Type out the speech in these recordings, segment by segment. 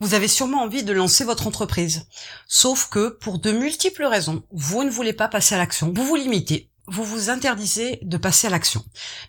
Vous avez sûrement envie de lancer votre entreprise. Sauf que, pour de multiples raisons, vous ne voulez pas passer à l'action. Vous vous limitez. Vous vous interdisez de passer à l'action.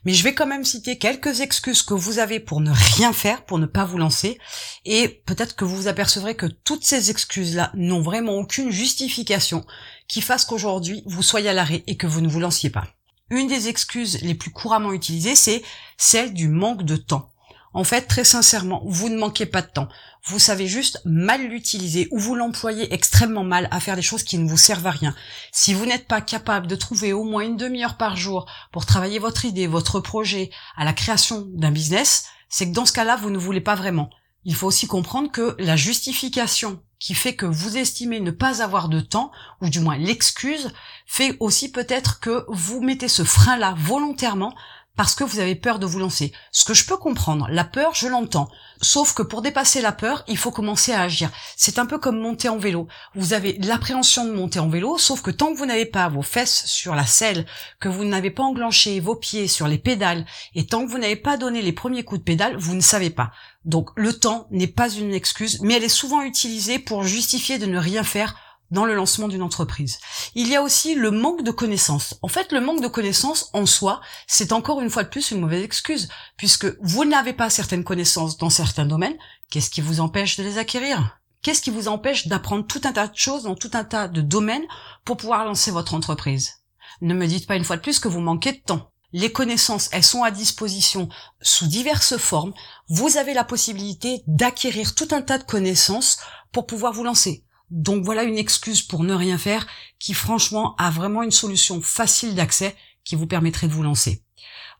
Mais je vais quand même citer quelques excuses que vous avez pour ne rien faire, pour ne pas vous lancer. Et peut-être que vous vous apercevrez que toutes ces excuses-là n'ont vraiment aucune justification qui fasse qu'aujourd'hui vous soyez à l'arrêt et que vous ne vous lanciez pas. Une des excuses les plus couramment utilisées, c'est celle du manque de temps. En fait, très sincèrement, vous ne manquez pas de temps. Vous savez juste mal l'utiliser ou vous l'employez extrêmement mal à faire des choses qui ne vous servent à rien. Si vous n'êtes pas capable de trouver au moins une demi-heure par jour pour travailler votre idée, votre projet à la création d'un business, c'est que dans ce cas-là, vous ne voulez pas vraiment. Il faut aussi comprendre que la justification qui fait que vous estimez ne pas avoir de temps, ou du moins l'excuse, fait aussi peut-être que vous mettez ce frein-là volontairement parce que vous avez peur de vous lancer. Ce que je peux comprendre, la peur, je l'entends. Sauf que pour dépasser la peur, il faut commencer à agir. C'est un peu comme monter en vélo. Vous avez l'appréhension de monter en vélo, sauf que tant que vous n'avez pas vos fesses sur la selle, que vous n'avez pas enclenché vos pieds sur les pédales, et tant que vous n'avez pas donné les premiers coups de pédale, vous ne savez pas. Donc le temps n'est pas une excuse, mais elle est souvent utilisée pour justifier de ne rien faire dans le lancement d'une entreprise. Il y a aussi le manque de connaissances. En fait, le manque de connaissances en soi, c'est encore une fois de plus une mauvaise excuse, puisque vous n'avez pas certaines connaissances dans certains domaines. Qu'est-ce qui vous empêche de les acquérir? Qu'est-ce qui vous empêche d'apprendre tout un tas de choses dans tout un tas de domaines pour pouvoir lancer votre entreprise? Ne me dites pas une fois de plus que vous manquez de temps. Les connaissances, elles sont à disposition sous diverses formes. Vous avez la possibilité d'acquérir tout un tas de connaissances pour pouvoir vous lancer. Donc voilà une excuse pour ne rien faire qui franchement a vraiment une solution facile d'accès qui vous permettrait de vous lancer.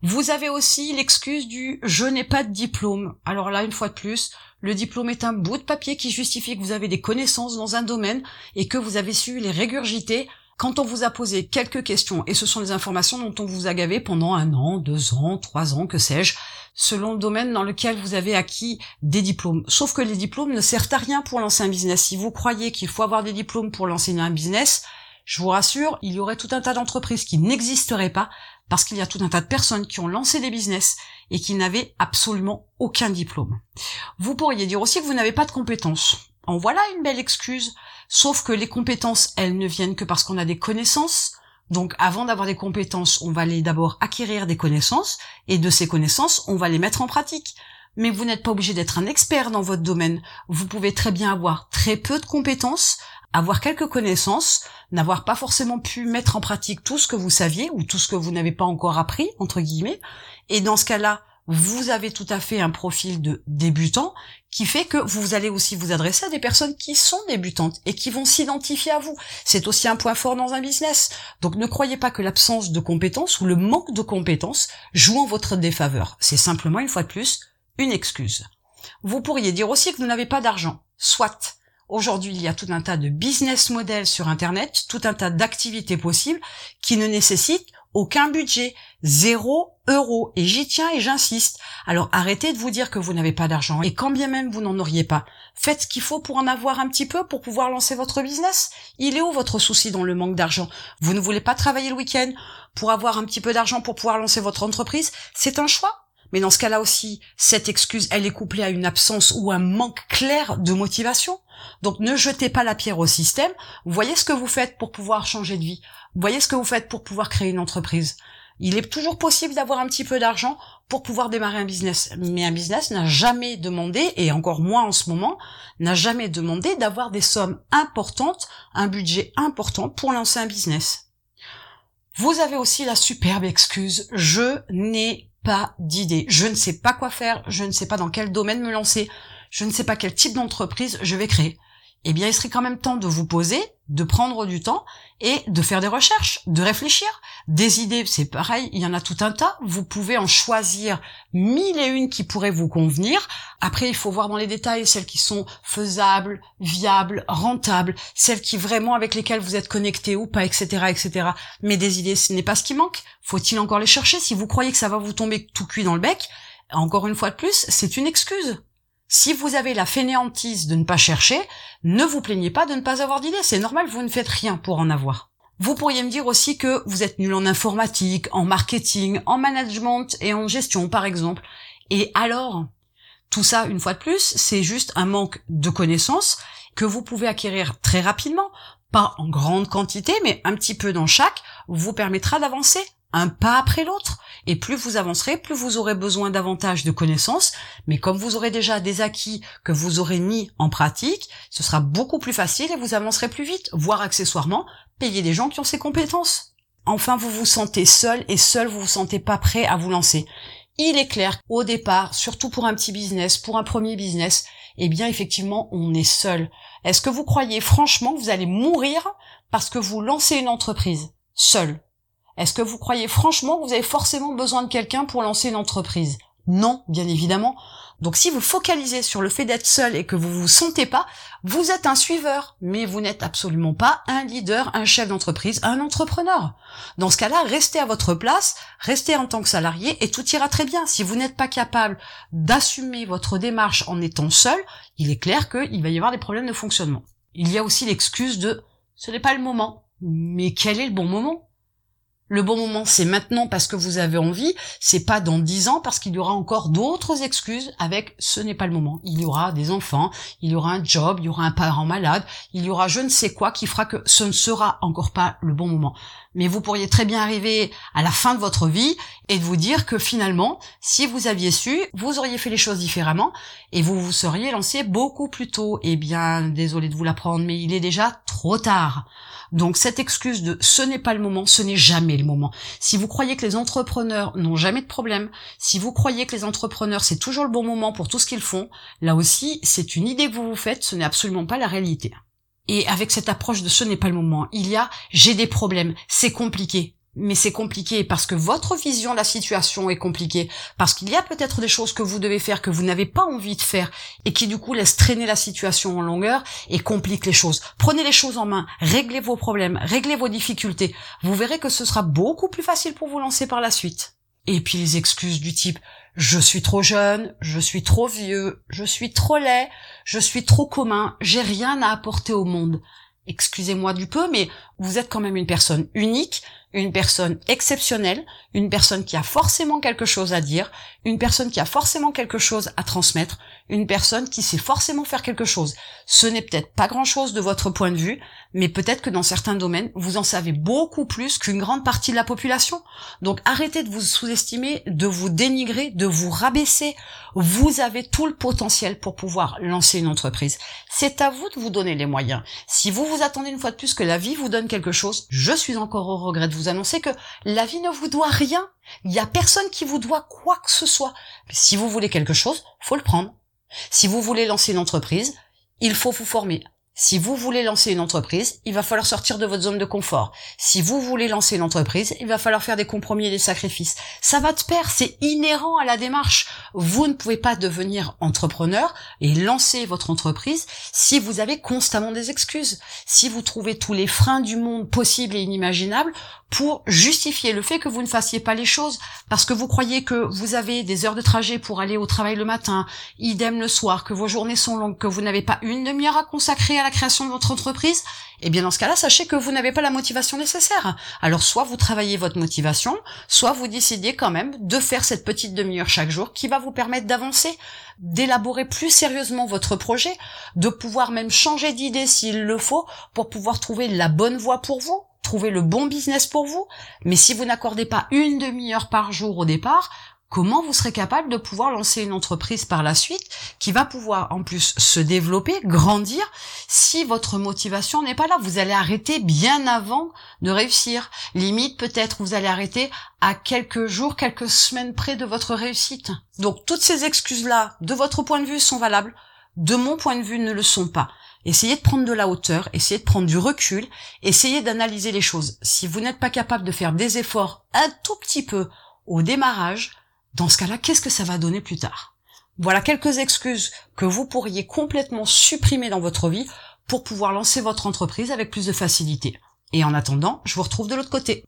Vous avez aussi l'excuse du je n'ai pas de diplôme. Alors là, une fois de plus, le diplôme est un bout de papier qui justifie que vous avez des connaissances dans un domaine et que vous avez su les régurgiter quand on vous a posé quelques questions, et ce sont des informations dont on vous a gavé pendant un an, deux ans, trois ans, que sais-je, selon le domaine dans lequel vous avez acquis des diplômes. Sauf que les diplômes ne servent à rien pour lancer un business. Si vous croyez qu'il faut avoir des diplômes pour lancer un business, je vous rassure, il y aurait tout un tas d'entreprises qui n'existeraient pas parce qu'il y a tout un tas de personnes qui ont lancé des business et qui n'avaient absolument aucun diplôme. Vous pourriez dire aussi que vous n'avez pas de compétences. En voilà une belle excuse. Sauf que les compétences, elles ne viennent que parce qu'on a des connaissances. Donc avant d'avoir des compétences, on va aller d'abord acquérir des connaissances, et de ces connaissances, on va les mettre en pratique. Mais vous n'êtes pas obligé d'être un expert dans votre domaine. Vous pouvez très bien avoir très peu de compétences, avoir quelques connaissances, n'avoir pas forcément pu mettre en pratique tout ce que vous saviez ou tout ce que vous n'avez pas encore appris, entre guillemets. Et dans ce cas-là, vous avez tout à fait un profil de débutant qui fait que vous allez aussi vous adresser à des personnes qui sont débutantes et qui vont s'identifier à vous. C'est aussi un point fort dans un business. Donc ne croyez pas que l'absence de compétences ou le manque de compétences joue en votre défaveur. C'est simplement, une fois de plus, une excuse. Vous pourriez dire aussi que vous n'avez pas d'argent. Soit. Aujourd'hui, il y a tout un tas de business models sur Internet, tout un tas d'activités possibles qui ne nécessitent aucun budget, zéro euro. Et j'y tiens et j'insiste. Alors arrêtez de vous dire que vous n'avez pas d'argent. Et quand bien même vous n'en auriez pas, faites ce qu'il faut pour en avoir un petit peu pour pouvoir lancer votre business. Il est où votre souci dans le manque d'argent? Vous ne voulez pas travailler le week-end pour avoir un petit peu d'argent pour pouvoir lancer votre entreprise? C'est un choix. Mais dans ce cas-là aussi, cette excuse, elle est couplée à une absence ou un manque clair de motivation. Donc ne jetez pas la pierre au système. Voyez ce que vous faites pour pouvoir changer de vie. Voyez ce que vous faites pour pouvoir créer une entreprise. Il est toujours possible d'avoir un petit peu d'argent pour pouvoir démarrer un business. Mais un business n'a jamais demandé, et encore moins en ce moment, n'a jamais demandé d'avoir des sommes importantes, un budget important pour lancer un business. Vous avez aussi la superbe excuse, je n'ai pas d'idée. Je ne sais pas quoi faire, je ne sais pas dans quel domaine me lancer, je ne sais pas quel type d'entreprise je vais créer. Eh bien, il serait quand même temps de vous poser, de prendre du temps et de faire des recherches, de réfléchir. Des idées, c'est pareil, il y en a tout un tas. Vous pouvez en choisir mille et une qui pourraient vous convenir. Après, il faut voir dans les détails celles qui sont faisables, viables, rentables, celles qui vraiment avec lesquelles vous êtes connecté ou pas, etc., etc. Mais des idées, ce n'est pas ce qui manque. Faut-il encore les chercher? Si vous croyez que ça va vous tomber tout cuit dans le bec, encore une fois de plus, c'est une excuse. Si vous avez la fainéantise de ne pas chercher, ne vous plaignez pas de ne pas avoir d'idées. C'est normal, vous ne faites rien pour en avoir. Vous pourriez me dire aussi que vous êtes nul en informatique, en marketing, en management et en gestion, par exemple. Et alors Tout ça, une fois de plus, c'est juste un manque de connaissances que vous pouvez acquérir très rapidement, pas en grande quantité, mais un petit peu dans chaque, vous permettra d'avancer un pas après l'autre. Et plus vous avancerez, plus vous aurez besoin davantage de connaissances. Mais comme vous aurez déjà des acquis que vous aurez mis en pratique, ce sera beaucoup plus facile et vous avancerez plus vite, voire accessoirement, payer des gens qui ont ces compétences. Enfin, vous vous sentez seul et seul vous vous sentez pas prêt à vous lancer. Il est clair qu'au départ, surtout pour un petit business, pour un premier business, eh bien effectivement, on est seul. Est-ce que vous croyez franchement que vous allez mourir parce que vous lancez une entreprise seul? Est-ce que vous croyez franchement que vous avez forcément besoin de quelqu'un pour lancer une entreprise? Non, bien évidemment. Donc si vous focalisez sur le fait d'être seul et que vous vous sentez pas, vous êtes un suiveur, mais vous n'êtes absolument pas un leader, un chef d'entreprise, un entrepreneur. Dans ce cas-là, restez à votre place, restez en tant que salarié et tout ira très bien. Si vous n'êtes pas capable d'assumer votre démarche en étant seul, il est clair qu'il va y avoir des problèmes de fonctionnement. Il y a aussi l'excuse de ce n'est pas le moment. Mais quel est le bon moment? Le bon moment, c'est maintenant parce que vous avez envie, c'est pas dans dix ans parce qu'il y aura encore d'autres excuses avec ce n'est pas le moment. Il y aura des enfants, il y aura un job, il y aura un parent malade, il y aura je ne sais quoi qui fera que ce ne sera encore pas le bon moment. Mais vous pourriez très bien arriver à la fin de votre vie et de vous dire que finalement, si vous aviez su, vous auriez fait les choses différemment et vous vous seriez lancé beaucoup plus tôt. Eh bien, désolé de vous l'apprendre, mais il est déjà trop tard. Donc cette excuse de ce n'est pas le moment, ce n'est jamais Si vous croyez que les entrepreneurs n'ont jamais de problème, si vous croyez que les entrepreneurs c'est toujours le bon moment pour tout ce qu'ils font, là aussi c'est une idée que vous vous faites, ce n'est absolument pas la réalité. Et avec cette approche de ce n'est pas le moment, il y a j'ai des problèmes, c'est compliqué mais c'est compliqué parce que votre vision de la situation est compliquée, parce qu'il y a peut-être des choses que vous devez faire que vous n'avez pas envie de faire et qui du coup laissent traîner la situation en longueur et compliquent les choses. Prenez les choses en main, réglez vos problèmes, réglez vos difficultés. Vous verrez que ce sera beaucoup plus facile pour vous lancer par la suite. Et puis les excuses du type je suis trop jeune, je suis trop vieux, je suis trop laid, je suis trop commun, j'ai rien à apporter au monde. Excusez-moi du peu, mais vous êtes quand même une personne unique, une personne exceptionnelle, une personne qui a forcément quelque chose à dire, une personne qui a forcément quelque chose à transmettre, une personne qui sait forcément faire quelque chose. Ce n'est peut-être pas grand-chose de votre point de vue, mais peut-être que dans certains domaines, vous en savez beaucoup plus qu'une grande partie de la population. Donc arrêtez de vous sous-estimer, de vous dénigrer, de vous rabaisser. Vous avez tout le potentiel pour pouvoir lancer une entreprise. C'est à vous de vous donner les moyens. Si vous vous attendez une fois de plus que la vie vous donne quelque chose, je suis encore au regret de vous annoncer que la vie ne vous doit rien. Il n'y a personne qui vous doit quoi que ce soit. Si vous voulez quelque chose, faut le prendre. Si vous voulez lancer une entreprise, il faut vous former. Si vous voulez lancer une entreprise, il va falloir sortir de votre zone de confort. Si vous voulez lancer une entreprise, il va falloir faire des compromis et des sacrifices. Ça va de pair, c'est inhérent à la démarche. Vous ne pouvez pas devenir entrepreneur et lancer votre entreprise si vous avez constamment des excuses. Si vous trouvez tous les freins du monde possibles et inimaginables pour justifier le fait que vous ne fassiez pas les choses parce que vous croyez que vous avez des heures de trajet pour aller au travail le matin, idem le soir, que vos journées sont longues, que vous n'avez pas une demi-heure à consacrer à la création de votre entreprise, eh bien dans ce cas-là, sachez que vous n'avez pas la motivation nécessaire. Alors soit vous travaillez votre motivation, soit vous décidez quand même de faire cette petite demi-heure chaque jour qui va vous permettre d'avancer, d'élaborer plus sérieusement votre projet, de pouvoir même changer d'idée s'il le faut pour pouvoir trouver la bonne voie pour vous trouver le bon business pour vous, mais si vous n'accordez pas une demi-heure par jour au départ, comment vous serez capable de pouvoir lancer une entreprise par la suite qui va pouvoir en plus se développer, grandir si votre motivation n'est pas là? Vous allez arrêter bien avant de réussir. Limite peut-être vous allez arrêter à quelques jours, quelques semaines près de votre réussite. Donc toutes ces excuses-là, de votre point de vue, sont valables. De mon point de vue, ne le sont pas. Essayez de prendre de la hauteur, essayez de prendre du recul, essayez d'analyser les choses. Si vous n'êtes pas capable de faire des efforts un tout petit peu au démarrage, dans ce cas-là, qu'est-ce que ça va donner plus tard? Voilà quelques excuses que vous pourriez complètement supprimer dans votre vie pour pouvoir lancer votre entreprise avec plus de facilité. Et en attendant, je vous retrouve de l'autre côté.